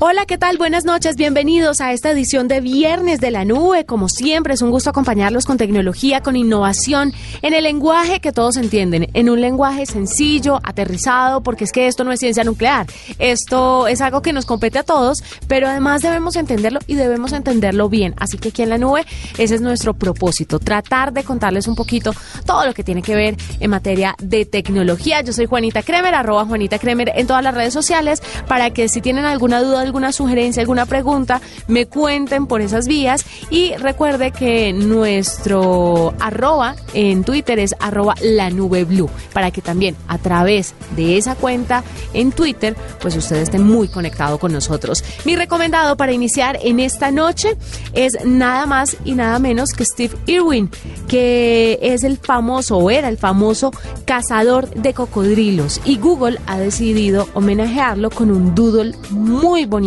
Hola, ¿qué tal? Buenas noches, bienvenidos a esta edición de Viernes de la Nube. Como siempre, es un gusto acompañarlos con tecnología, con innovación, en el lenguaje que todos entienden, en un lenguaje sencillo, aterrizado, porque es que esto no es ciencia nuclear, esto es algo que nos compete a todos, pero además debemos entenderlo y debemos entenderlo bien. Así que aquí en la nube, ese es nuestro propósito, tratar de contarles un poquito todo lo que tiene que ver en materia de tecnología. Yo soy Juanita Kremer, arroba Juanita Kremer en todas las redes sociales, para que si tienen alguna duda, alguna sugerencia, alguna pregunta, me cuenten por esas vías. Y recuerde que nuestro arroba en Twitter es arroba la nube blue, para que también a través de esa cuenta en Twitter, pues ustedes estén muy conectados con nosotros. Mi recomendado para iniciar en esta noche es nada más y nada menos que Steve Irwin, que es el famoso o era el famoso cazador de cocodrilos. Y Google ha decidido homenajearlo con un doodle muy bonito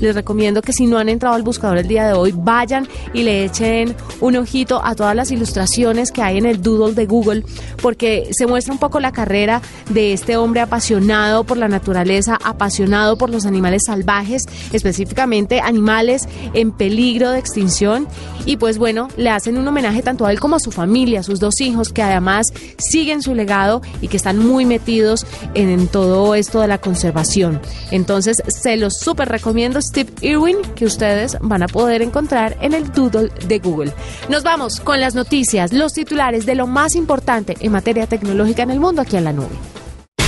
Les recomiendo que si no han entrado al buscador el día de hoy, vayan y le echen un ojito a todas las ilustraciones que hay en el doodle de Google, porque se muestra un poco la carrera de este hombre apasionado por la naturaleza, apasionado por los animales salvajes, específicamente animales en peligro de extinción. Y pues bueno, le hacen un homenaje tanto a él como a su familia, a sus dos hijos, que además siguen su legado y que están muy metidos en, en todo esto de la conservación. Entonces, se los super recomiendo Steve Irwin que ustedes van a poder encontrar en el Doodle de Google. Nos vamos con las noticias, los titulares de lo más importante en materia tecnológica en el mundo aquí en la nube.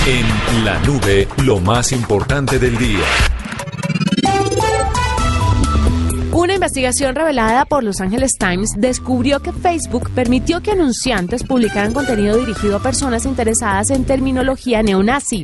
En la nube, lo más importante del día. Una investigación revelada por Los Angeles Times descubrió que Facebook permitió que anunciantes publicaran contenido dirigido a personas interesadas en terminología neonazi.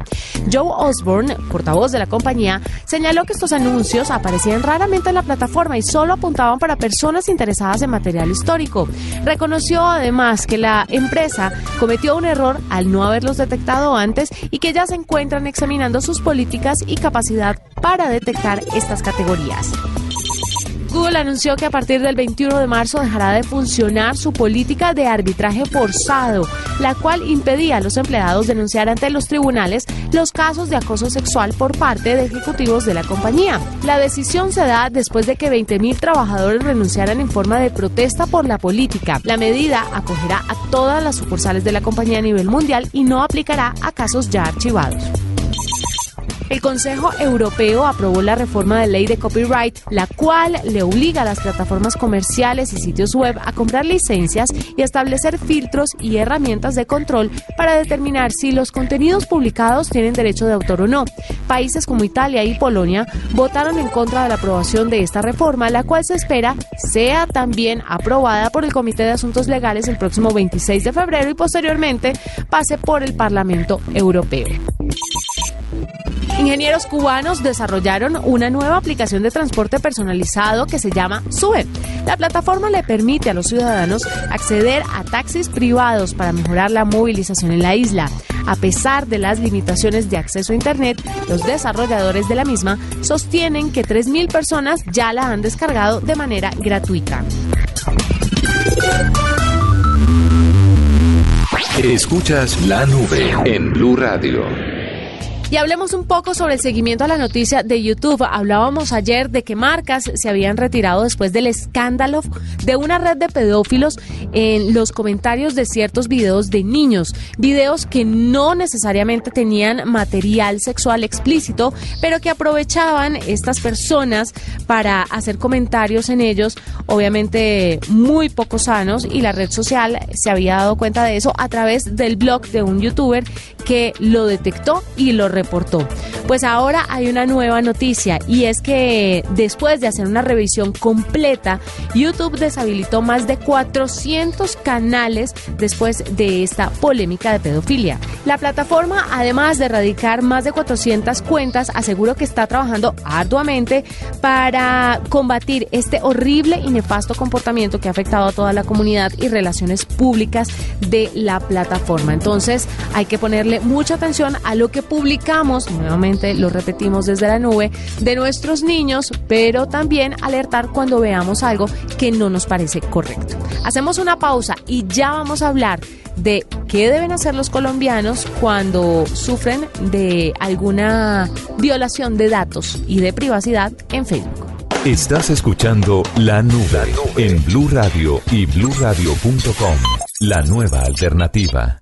Joe Osborne, portavoz de la compañía, señaló que estos anuncios aparecían raramente en la plataforma y solo apuntaban para personas interesadas en material histórico. Reconoció además que la empresa cometió un error al no haberlos detectado antes y que ya se encuentran examinando sus políticas y capacidad para detectar estas categorías. Google anunció que a partir del 21 de marzo dejará de funcionar su política de arbitraje forzado, la cual impedía a los empleados denunciar ante los tribunales los casos de acoso sexual por parte de ejecutivos de la compañía. La decisión se da después de que 20.000 trabajadores renunciaran en forma de protesta por la política. La medida acogerá a todas las sucursales de la compañía a nivel mundial y no aplicará a casos ya archivados. El Consejo Europeo aprobó la reforma de ley de copyright, la cual le obliga a las plataformas comerciales y sitios web a comprar licencias y establecer filtros y herramientas de control para determinar si los contenidos publicados tienen derecho de autor o no. Países como Italia y Polonia votaron en contra de la aprobación de esta reforma, la cual se espera sea también aprobada por el Comité de Asuntos Legales el próximo 26 de febrero y posteriormente pase por el Parlamento Europeo. Ingenieros cubanos desarrollaron una nueva aplicación de transporte personalizado que se llama Sube. La plataforma le permite a los ciudadanos acceder a taxis privados para mejorar la movilización en la isla. A pesar de las limitaciones de acceso a Internet, los desarrolladores de la misma sostienen que 3.000 personas ya la han descargado de manera gratuita. Escuchas la nube en Blue Radio. Y hablemos un poco sobre el seguimiento a la noticia de YouTube. Hablábamos ayer de que marcas se habían retirado después del escándalo de una red de pedófilos en los comentarios de ciertos videos de niños. Videos que no necesariamente tenían material sexual explícito, pero que aprovechaban estas personas para hacer comentarios en ellos, obviamente muy poco sanos, y la red social se había dado cuenta de eso a través del blog de un youtuber que lo detectó y lo Pues ahora hay una nueva noticia y es que después de hacer una revisión completa, YouTube deshabilitó más de 400 canales después de esta polémica de pedofilia. La plataforma, además de erradicar más de 400 cuentas, aseguró que está trabajando arduamente para combatir este horrible y nefasto comportamiento que ha afectado a toda la comunidad y relaciones públicas de la plataforma. Entonces hay que ponerle mucha atención a lo que nuevamente lo repetimos desde la nube, de nuestros niños, pero también alertar cuando veamos algo que no nos parece correcto. Hacemos una pausa y ya vamos a hablar de qué deben hacer los colombianos cuando sufren de alguna violación de datos y de privacidad en Facebook. Estás escuchando La Nube en Blue Radio y bluradio.com. La nueva alternativa.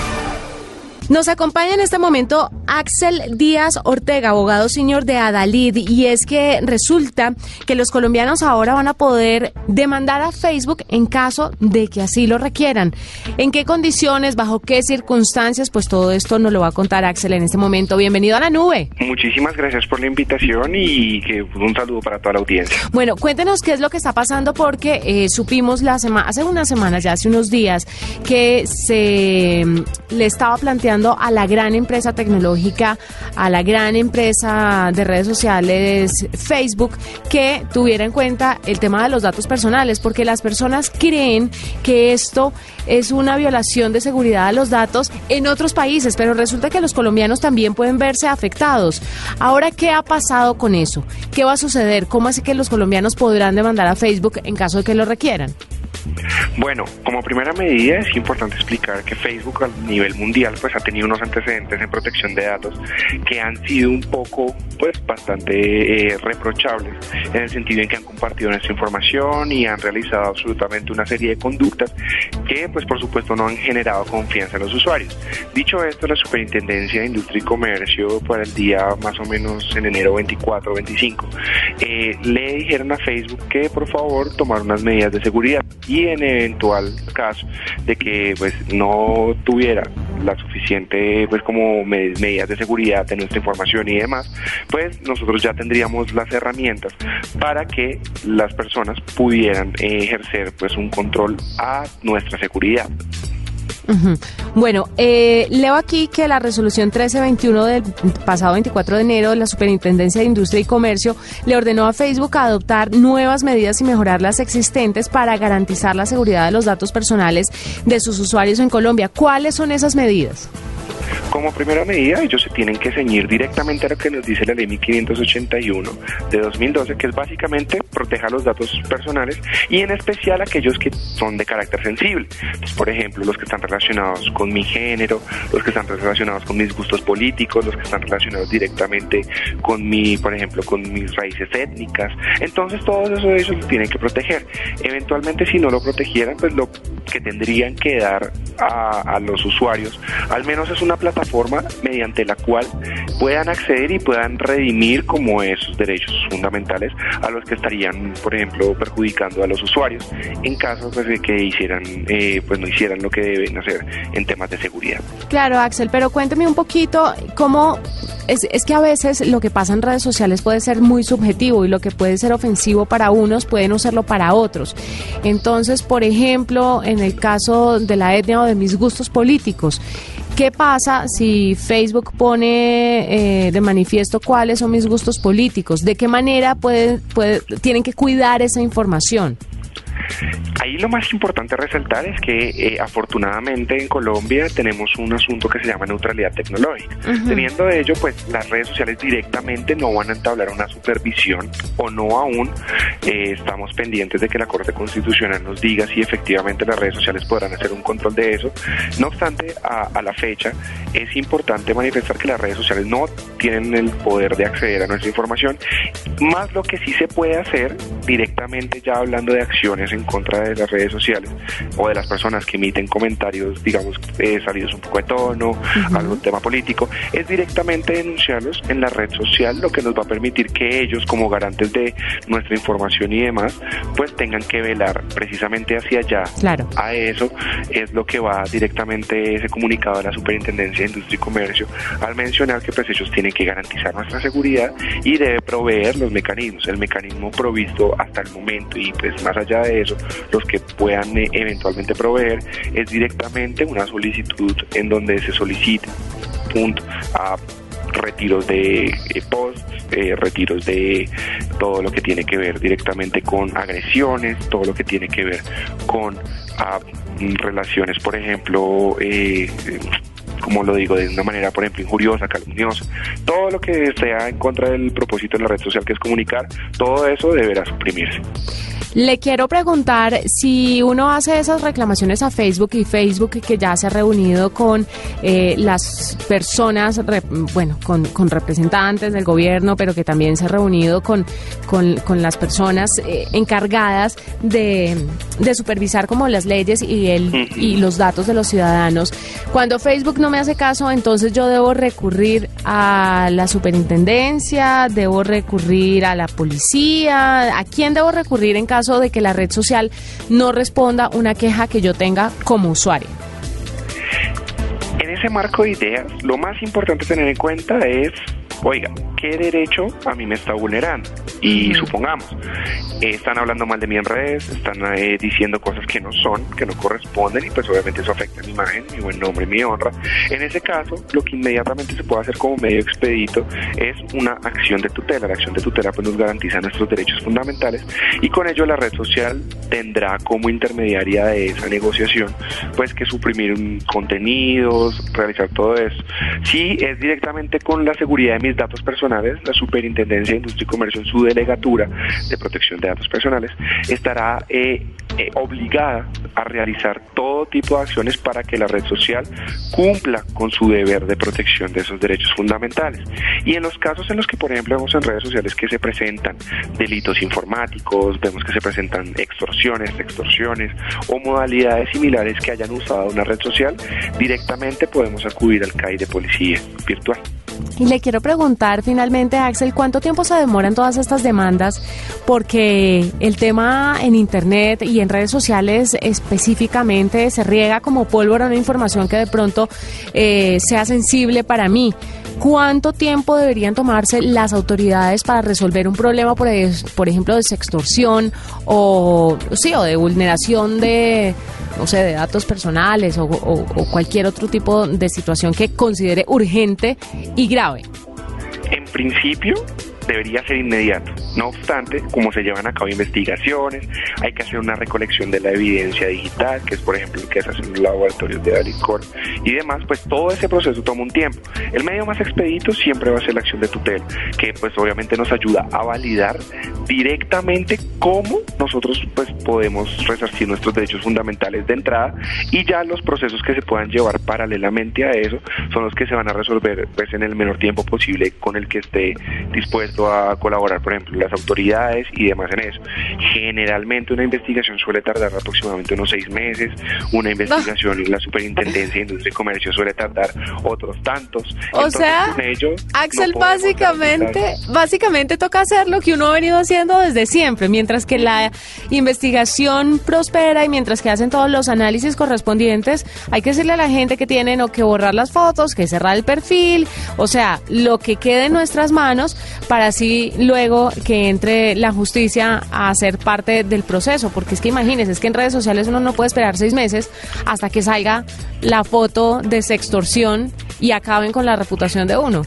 Nos acompaña en este momento Axel Díaz Ortega, abogado señor de Adalid, y es que resulta que los colombianos ahora van a poder demandar a Facebook en caso de que así lo requieran. ¿En qué condiciones, bajo qué circunstancias? Pues todo esto nos lo va a contar Axel en este momento. Bienvenido a la nube. Muchísimas gracias por la invitación y que un saludo para toda la audiencia. Bueno, cuéntenos qué es lo que está pasando porque eh, supimos la semana, hace unas semanas, ya hace unos días, que se mm, le estaba planteando a la gran empresa tecnológica, a la gran empresa de redes sociales, Facebook, que tuviera en cuenta el tema de los datos personales, porque las personas creen que esto es una violación de seguridad de los datos en otros países, pero resulta que los colombianos también pueden verse afectados. Ahora, ¿qué ha pasado con eso? ¿Qué va a suceder? ¿Cómo así que los colombianos podrán demandar a Facebook en caso de que lo requieran? Bueno, como primera medida es importante explicar que Facebook a nivel mundial pues ha tenido unos antecedentes en protección de datos que han sido un poco pues bastante eh, reprochables en el sentido en que han compartido nuestra información y han realizado absolutamente una serie de conductas que pues por supuesto no han generado confianza en los usuarios. Dicho esto, la Superintendencia de Industria y Comercio para el día más o menos en enero 24 o 25 eh, le dijeron a Facebook que por favor tomara unas medidas de seguridad y en eventual caso de que pues no tuviera la suficiente pues como medidas de seguridad de nuestra información y demás, pues nosotros ya tendríamos las herramientas para que las personas pudieran ejercer pues un control a nuestra seguridad. Bueno, eh, leo aquí que la resolución 1321 del pasado 24 de enero de la Superintendencia de Industria y Comercio le ordenó a Facebook adoptar nuevas medidas y mejorar las existentes para garantizar la seguridad de los datos personales de sus usuarios en Colombia. ¿Cuáles son esas medidas? Como primera medida, ellos se tienen que ceñir directamente a lo que nos dice la ley 1581 de 2012, que es básicamente proteger los datos personales y en especial aquellos que son de carácter sensible. Pues, por ejemplo, los que están relacionados con mi género, los que están relacionados con mis gustos políticos, los que están relacionados directamente con mi, por ejemplo, con mis raíces étnicas. Entonces, todos eso ellos lo tienen que proteger. Eventualmente, si no lo protegieran, pues lo que tendrían que dar a, a los usuarios, al menos es una plataforma mediante la cual puedan acceder y puedan redimir como esos derechos fundamentales a los que estarían, por ejemplo, perjudicando a los usuarios en caso pues, de que hicieran, eh, pues no hicieran lo que deben hacer en temas de seguridad. Claro, Axel, pero cuénteme un poquito cómo es, es que a veces lo que pasa en redes sociales puede ser muy subjetivo y lo que puede ser ofensivo para unos puede no serlo para otros. Entonces, por ejemplo, en el caso de la etnia o de mis gustos políticos, ¿Qué pasa si Facebook pone eh, de manifiesto cuáles son mis gustos políticos? ¿De qué manera tienen que cuidar esa información? Ahí lo más importante a resaltar es que eh, afortunadamente en Colombia tenemos un asunto que se llama neutralidad tecnológica. Teniendo ello, pues las redes sociales directamente no van a entablar una supervisión o no aún eh, estamos pendientes de que la Corte Constitucional nos diga si efectivamente las redes sociales podrán hacer un control de eso. No obstante, a, a la fecha es importante manifestar que las redes sociales no tienen el poder de acceder a nuestra información, más lo que sí se puede hacer directamente ya hablando de acciones en contra de las redes sociales o de las personas que emiten comentarios, digamos, eh, salidos un poco de tono, algún tema político, es directamente denunciarlos en la red social, lo que nos va a permitir que ellos, como garantes de nuestra información y demás, pues tengan que velar precisamente hacia allá. Claro. A eso es lo que va directamente ese comunicado de la Superintendencia de Industria y Comercio al mencionar que pues ellos tienen que garantizar nuestra seguridad y debe proveer los mecanismos, el mecanismo provisto hasta el momento y pues más allá de eso, los que puedan eh, eventualmente proveer es directamente una solicitud en donde se solicite punto a retiros de eh, post, eh, retiros de todo lo que tiene que ver directamente con agresiones, todo lo que tiene que ver con ah, relaciones, por ejemplo, eh, como lo digo, de una manera, por ejemplo, injuriosa, calumniosa, todo lo que sea en contra del propósito de la red social que es comunicar, todo eso deberá suprimirse. Le quiero preguntar si uno hace esas reclamaciones a Facebook y Facebook que ya se ha reunido con eh, las personas, bueno, con, representantes del gobierno, pero que también se ha reunido con, con, las personas eh, encargadas de, de, supervisar como las leyes y, el, y los datos de los ciudadanos. Cuando Facebook no me hace caso, entonces yo debo recurrir a la superintendencia, debo recurrir a la policía, ¿a quién debo recurrir en caso de que la red social no responda una queja que yo tenga como usuario. En ese marco de ideas, lo más importante tener en cuenta es oiga, ¿qué derecho a mí me está vulnerando? Y supongamos, están hablando mal de mí en redes, están eh, diciendo cosas que no son, que no corresponden y pues obviamente eso afecta a mi imagen, mi buen nombre, mi honra. En ese caso, lo que inmediatamente se puede hacer como medio expedito es una acción de tutela. La acción de tutela pues nos garantiza nuestros derechos fundamentales y con ello la red social tendrá como intermediaria de esa negociación pues que suprimir contenidos, realizar todo eso. Si es directamente con la seguridad de mis datos personales, la Superintendencia de Industria y Comercio en su delegatura de protección de datos personales estará eh, eh, obligada a realizar todo tipo de acciones para que la red social cumpla con su deber de protección de esos derechos fundamentales. Y en los casos en los que, por ejemplo, vemos en redes sociales que se presentan delitos informáticos, vemos que se presentan extorsiones, extorsiones o modalidades similares que hayan usado una red social, directamente podemos acudir al CAI de policía virtual. Y le quiero preguntar finalmente, Axel, ¿cuánto tiempo se demoran todas estas demandas? Porque el tema en Internet y en redes sociales específicamente se riega como pólvora una información que de pronto eh, sea sensible para mí. ¿Cuánto tiempo deberían tomarse las autoridades para resolver un problema, por, por ejemplo, de sextorsión o, sí, o de vulneración de, no sé, de datos personales o, cualquier otro tipo de situación que considere urgente grave? En principio, debería ser inmediato. No obstante, como se llevan a cabo investigaciones, hay que hacer una recolección de la evidencia digital, que es por ejemplo lo que se hace en los laboratorios de Alicor y demás, pues todo ese proceso toma un tiempo. El medio más expedito siempre va a ser la acción de tutela, que pues obviamente nos ayuda a validar directamente cómo nosotros pues podemos resarcir nuestros derechos fundamentales de entrada y ya los procesos que se puedan llevar paralelamente a eso son los que se van a resolver pues en el menor tiempo posible con el que esté dispuesto a colaborar, por ejemplo, las autoridades y demás en eso. Generalmente una investigación suele tardar aproximadamente unos seis meses, una investigación en la Superintendencia de Industria y Comercio suele tardar otros tantos. O sea, Axel, básicamente, básicamente toca hacer lo que uno ha venido haciendo desde siempre, mientras que la investigación prospera y mientras que hacen todos los análisis correspondientes, hay que decirle a la gente que tienen o que borrar las fotos, que cerrar el perfil, o sea, lo que quede en nuestras manos para así luego que entre la justicia a ser parte del proceso, porque es que imagínense, es que en redes sociales uno no puede esperar seis meses hasta que salga la foto de sextorsión y acaben con la reputación de uno.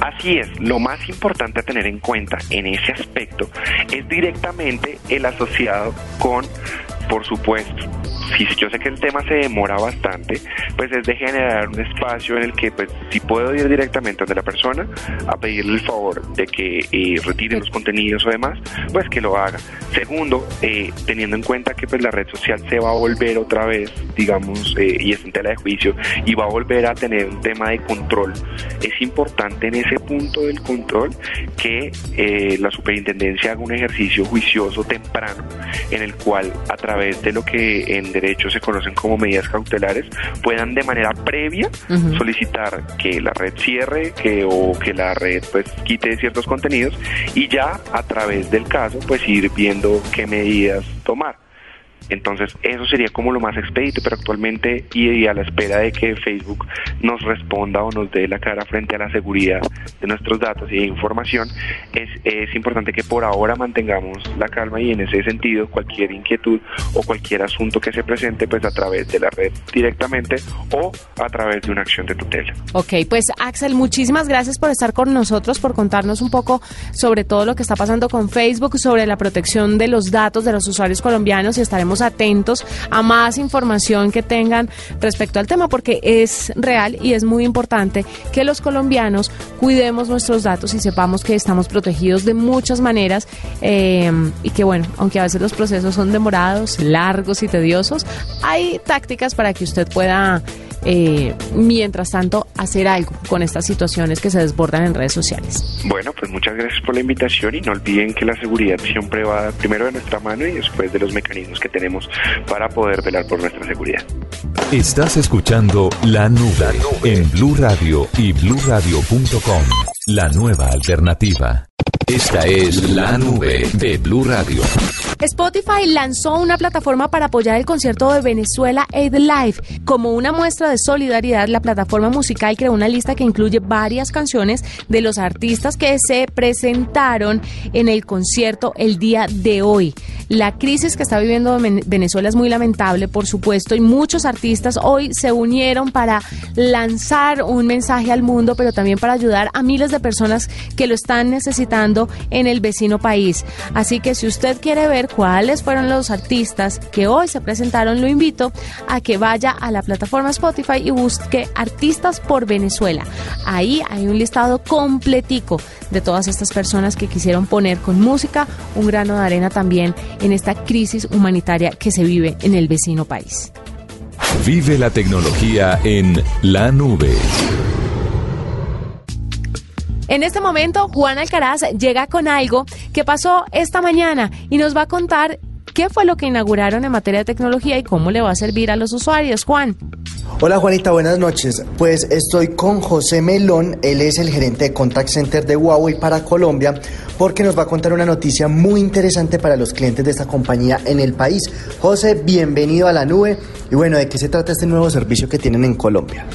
Así es, lo más importante a tener en cuenta en ese aspecto es directamente el asociado con, por supuesto, si yo sé que el tema se demora bastante, pues es de generar un espacio en el que, pues, si puedo ir directamente donde la persona a pedirle el favor de que eh, retire los contenidos o demás, pues que lo haga. Segundo, eh, teniendo en cuenta que pues la red social se va a volver otra vez, digamos, eh, y es en tela de juicio, y va a volver a tener un tema de control, es importante en ese punto del control que la superintendencia haga un ejercicio juicioso temprano en el cual a través de lo que en derecho se conocen como medidas cautelares, puedan de manera previa solicitar que la red cierre que, o que la red pues quite ciertos contenidos y ya a través del caso pues ir viendo qué medidas tomar. Entonces, eso sería como lo más expedito, pero actualmente y a la espera de que Facebook nos responda o nos dé la cara frente a la seguridad de nuestros datos y de información, es, es importante que por ahora mantengamos la calma y en ese sentido cualquier inquietud o cualquier asunto que se presente, pues a través de la red directamente o a través de una acción de tutela. Ok, pues Axel, muchísimas gracias por estar con nosotros, por contarnos un poco sobre todo lo que está pasando con Facebook, sobre la protección de los datos de los usuarios colombianos y estaremos atentos a más información que tengan respecto al tema porque es real y es muy importante que los colombianos cuidemos nuestros datos y sepamos que estamos protegidos de muchas maneras eh, y que bueno, aunque a veces los procesos son demorados, largos y tediosos, hay tácticas para que usted pueda eh, mientras tanto, hacer algo con estas situaciones que se desbordan en redes sociales. Bueno, pues muchas gracias por la invitación y no olviden que la seguridad siempre va primero de nuestra mano y después de los mecanismos que tenemos para poder velar por nuestra seguridad. Estás escuchando La Nube, en Blue Radio y bluradio.com, la nueva alternativa. Esta es La Nube de Blue Radio. Spotify lanzó una plataforma para apoyar el concierto de Venezuela Aid Live. Como una muestra de solidaridad, la plataforma musical creó una lista que incluye varias canciones de los artistas que se presentaron en el concierto el día de hoy. La crisis que está viviendo Venezuela es muy lamentable, por supuesto, y muchos artistas hoy se unieron para lanzar un mensaje al mundo, pero también para ayudar a miles de personas que lo están necesitando en el vecino país. Así que si usted quiere ver cuáles fueron los artistas que hoy se presentaron, lo invito a que vaya a la plataforma Spotify y busque Artistas por Venezuela. Ahí hay un listado completico de todas estas personas que quisieron poner con música un grano de arena también en esta crisis humanitaria que se vive en el vecino país. Vive la tecnología en la nube. En este momento, Juan Alcaraz llega con algo que pasó esta mañana y nos va a contar qué fue lo que inauguraron en materia de tecnología y cómo le va a servir a los usuarios. Juan. Hola Juanita, buenas noches. Pues estoy con José Melón, él es el gerente de Contact Center de Huawei para Colombia, porque nos va a contar una noticia muy interesante para los clientes de esta compañía en el país. José, bienvenido a la nube. Y bueno, ¿de qué se trata este nuevo servicio que tienen en Colombia?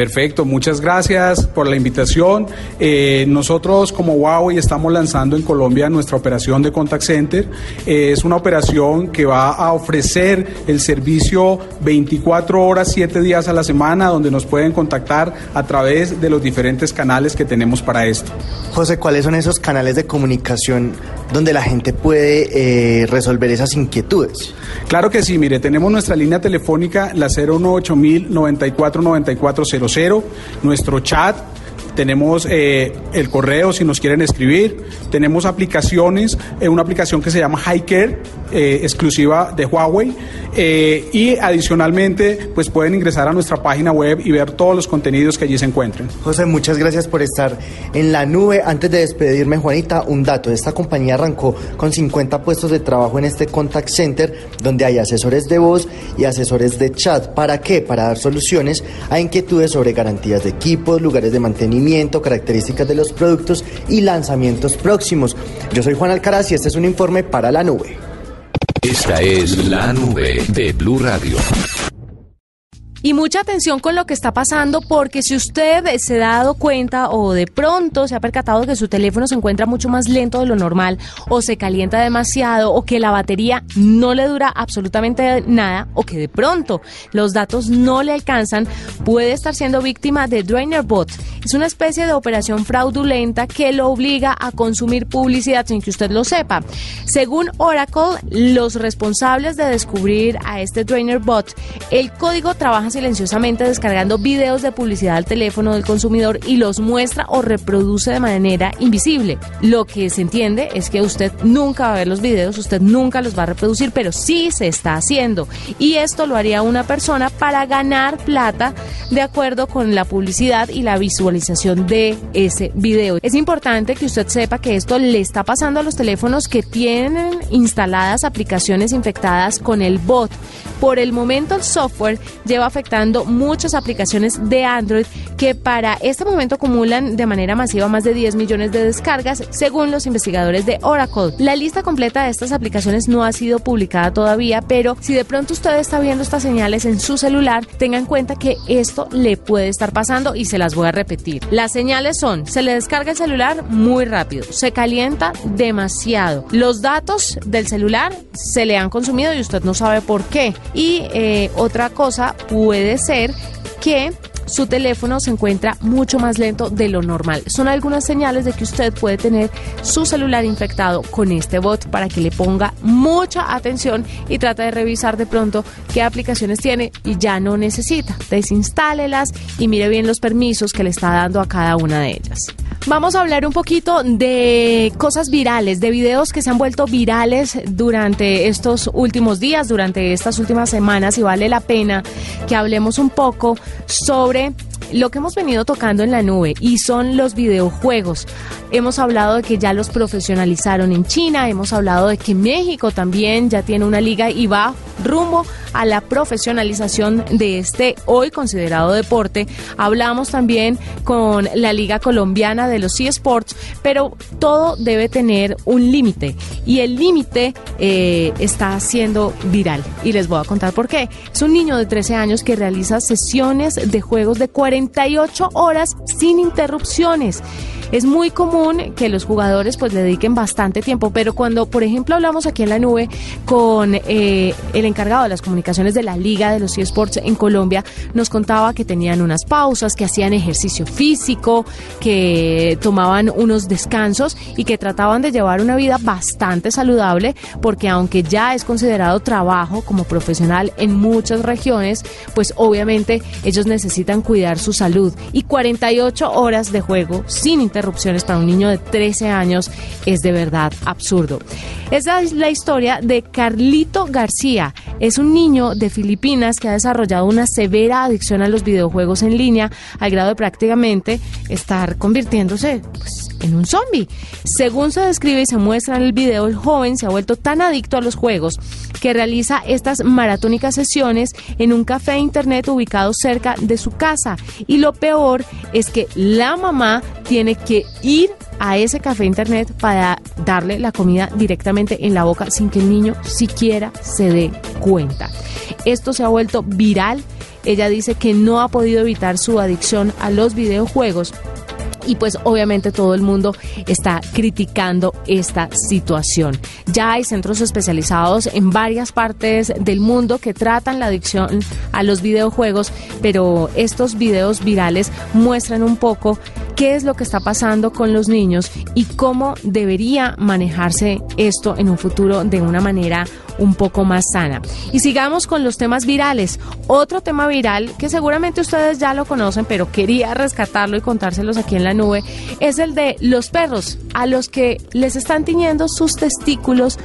Perfecto, muchas gracias por la invitación. Eh, nosotros como Huawei estamos lanzando en Colombia nuestra operación de Contact Center. Eh, es una operación que va a ofrecer el servicio 24 horas, 7 días a la semana, donde nos pueden contactar a través de los diferentes canales que tenemos para esto. José, ¿cuáles son esos canales de comunicación donde la gente puede eh, resolver esas inquietudes? Claro que sí, mire, tenemos nuestra línea telefónica, la 018 94 nuestro chat tenemos eh, el correo si nos quieren escribir, tenemos aplicaciones, eh, una aplicación que se llama Hiker, eh, exclusiva de Huawei, y adicionalmente pues pueden ingresar a nuestra página web y ver todos los contenidos que allí se encuentren. José, muchas gracias por estar en la nube. Antes de despedirme, Juanita, un dato, esta compañía arrancó con 50 puestos de trabajo en este contact center, donde hay asesores de voz y asesores de chat. ¿Para qué? Para dar soluciones a inquietudes sobre garantías de equipos, lugares de mantenimiento, características de los productos y lanzamientos próximos. Yo soy Juan Alcaraz y este es un informe para la nube. Esta es la nube de Blue Radio. Y mucha atención con lo que está pasando porque si usted se ha dado cuenta o de pronto se ha percatado que su teléfono se encuentra mucho más lento de lo normal o se calienta demasiado o que la batería no le dura absolutamente nada o que de pronto los datos no le alcanzan, puede estar siendo víctima de Drainer Bot. Es una especie de operación fraudulenta que lo obliga a consumir publicidad sin que usted lo sepa. Según Oracle, los responsables de descubrir a este Drainer Bot, el código trabaja silenciosamente descargando videos de publicidad al teléfono del consumidor y los muestra o reproduce de manera invisible. Lo que se entiende es que usted nunca va a ver los videos, usted nunca los va a reproducir, pero sí se está haciendo. Y esto lo haría una persona para ganar plata de acuerdo con la publicidad y la visualización de ese video. Es importante que usted sepa que esto le está pasando a los teléfonos que tienen instaladas aplicaciones infectadas con el bot. Por el momento el software lleva afectando muchas aplicaciones de Android que para este momento acumulan de manera masiva más de 10 millones de descargas según los investigadores de Oracle. La lista completa de estas aplicaciones no ha sido publicada todavía, pero si de pronto usted está viendo estas señales en su celular, tenga en cuenta que esto le puede estar pasando y se las voy a repetir. Las señales son, se le descarga el celular muy rápido, se calienta demasiado, los datos del celular se le han consumido y usted no sabe por qué. Y eh, otra cosa puede ser que su teléfono se encuentra mucho más lento de lo normal. Son algunas señales de que usted puede tener su celular infectado con este bot para que le ponga mucha atención y trate de revisar de pronto qué aplicaciones tiene y ya no necesita. Desinstálelas y mire bien los permisos que le está dando a cada una de ellas. Vamos a hablar un poquito de cosas virales, de videos que se han vuelto virales durante estos últimos días, durante estas últimas semanas y vale la pena que hablemos un poco sobre lo que hemos venido tocando en la nube y son los videojuegos. Hemos hablado de que ya los profesionalizaron en China, hemos hablado de que México también ya tiene una liga y va rumbo a la profesionalización de este hoy considerado deporte. Hablamos también con la Liga Colombiana de los eSports, pero todo debe tener un límite y el límite eh, está siendo viral y les voy a contar por qué. Es un niño de 13 años que realiza sesiones de juegos de 48 horas sin interrupciones. Es muy común que los jugadores pues le dediquen bastante tiempo, pero cuando por ejemplo hablamos aquí en la nube con eh, el encargado de las comunicaciones de la Liga de los eSports en Colombia, nos contaba que tenían unas pausas, que hacían ejercicio físico, que tomaban unos descansos y que trataban de llevar una vida bastante saludable, porque aunque ya es considerado trabajo como profesional en muchas regiones, pues obviamente ellos necesitan cuidar su salud. Y 48 horas de juego sin interrupción interrupciones para un niño de 13 años es de verdad absurdo. Esa es la historia de Carlito García. Es un niño de Filipinas que ha desarrollado una severa adicción a los videojuegos en línea al grado de prácticamente estar convirtiéndose pues, en un zombie. Según se describe y se muestra en el video, el joven se ha vuelto tan adicto a los juegos que realiza estas maratónicas sesiones en un café de internet ubicado cerca de su casa. Y lo peor es que la mamá tiene que ir a ese café internet para darle la comida directamente en la boca sin que el niño siquiera se dé cuenta. Esto se ha vuelto viral. Ella dice que no ha podido evitar su adicción a los videojuegos y pues obviamente todo el mundo está criticando esta situación. Ya hay centros especializados en varias partes del mundo que tratan la adicción a los videojuegos, pero estos videos virales muestran un poco qué es lo que está pasando con los niños y cómo debería manejarse esto en un futuro de una manera un poco más sana. Y sigamos con los temas virales. Otro tema viral que seguramente ustedes ya lo conocen, pero quería rescatarlo y contárselos aquí en la nube, es el de los perros, a los que les están tiñendo sus testículos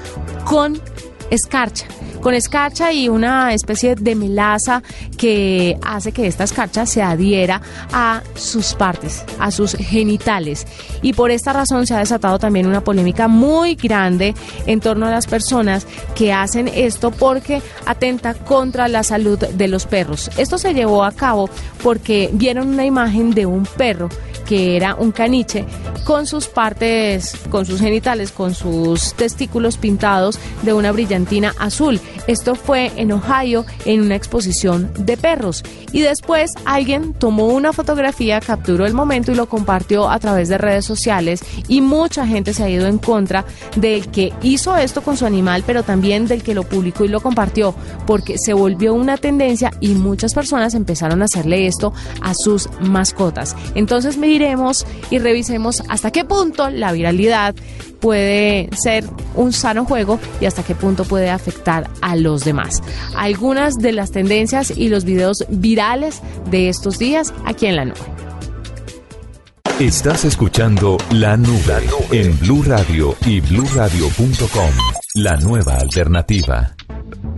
con escarcha con escarcha y una especie de melaza que hace que esta escarcha se adhiera a sus partes, a sus genitales. Y por esta razón se ha desatado también una polémica muy grande en torno a las personas que hacen esto porque atenta contra la salud de los perros. Esto se llevó a cabo porque vieron una imagen de un perro que era un caniche con sus partes, con sus genitales, con sus testículos pintados de una brillantina azul. Esto fue en Ohio en una exposición de perros. Y después alguien tomó una fotografía, capturó el momento y lo compartió a través de redes sociales y mucha gente se ha ido en contra del que hizo esto con su animal, pero también del que lo publicó y lo compartió, porque se volvió una tendencia y muchas personas empezaron a hacerle esto a sus mascotas. Entonces miremos y revisemos hasta qué punto la viralidad puede ser un sano juego y hasta qué punto puede afectar a los demás. Algunas de las tendencias y los videos virales de estos días aquí en la nube. Estás escuchando La Nube en Blue Radio y bluradio.com. La nueva alternativa.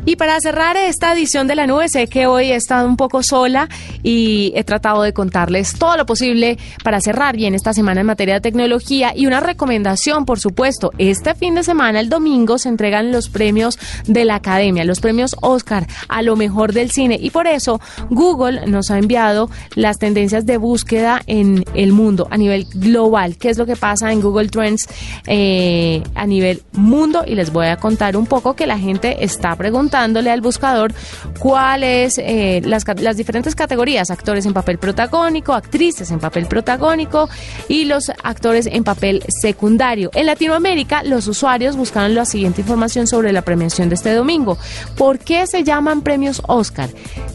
Y para cerrar esta edición de la nube, sé que hoy he estado un poco sola y he tratado de contarles todo lo posible para cerrar bien esta semana en materia de tecnología y una recomendación, por supuesto. Este fin de semana, el domingo, se entregan los premios de la Academia, los premios Oscar a lo mejor del cine y por eso Google nos ha enviado las tendencias de búsqueda en el mundo a nivel global. ¿Qué es lo que pasa en Google Trends eh, a nivel mundo? Y les voy a contar un poco que la gente está preguntando dándole al buscador cuáles eh, las, las diferentes categorías, actores en papel protagónico, actrices en papel protagónico y los actores en papel secundario. En Latinoamérica, los usuarios buscaron la siguiente información sobre la premiación de este domingo. ¿Por qué se llaman premios Oscar?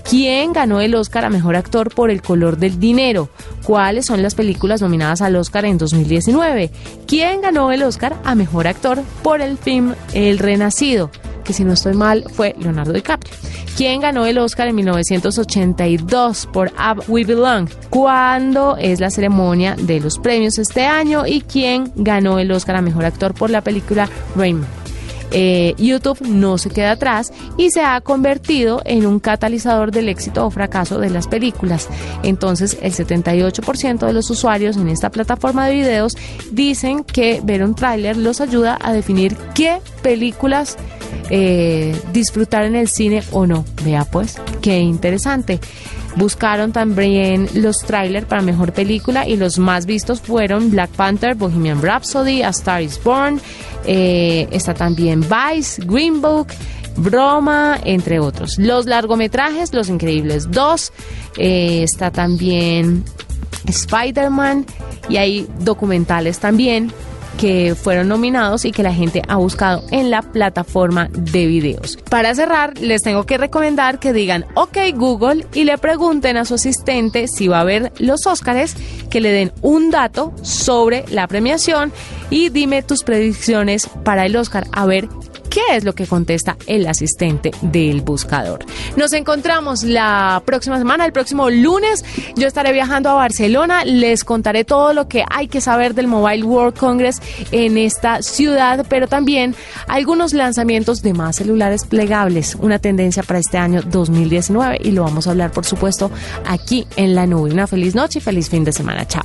¿Quién ganó el Oscar a Mejor Actor por El Color del Dinero? ¿Cuáles son las películas nominadas al Oscar en 2019? ¿Quién ganó el Oscar a Mejor Actor por el film El Renacido? Que si no estoy mal fue Leonardo DiCaprio. ¿Quién ganó el Oscar en 1982 por Ab We Belong? ¿Cuándo es la ceremonia de los premios este año? ¿Y quién ganó el Oscar a Mejor Actor por la película Rainman? Eh, YouTube no se queda atrás y se ha convertido en un catalizador del éxito o fracaso de las películas. Entonces, el 78% de los usuarios en esta plataforma de videos dicen que ver un tráiler los ayuda a definir qué películas eh, disfrutar en el cine o no. Vea pues, qué interesante. Buscaron también los trailers para mejor película y los más vistos fueron Black Panther, Bohemian Rhapsody, A Star is Born, eh, está también Vice, Green Book, Broma, entre otros. Los largometrajes, Los Increíbles 2, eh, está también Spider-Man y hay documentales también que fueron nominados y que la gente ha buscado en la plataforma de videos. Para cerrar, les tengo que recomendar que digan OK Google y le pregunten a su asistente si va a ver los Óscares, que le den un dato sobre la premiación y dime tus predicciones para el Oscar, a ver qué es lo que contesta el asistente del buscador. Nos encontramos la próxima semana, el próximo lunes. Yo estaré viajando a Barcelona. Les contaré todo lo que hay que saber del Mobile World Congress en esta ciudad, pero también algunos lanzamientos de más celulares plegables, una tendencia para este año 2019 y lo vamos a hablar, por supuesto, aquí en la nube. Una feliz noche y feliz fin de semana. Chao.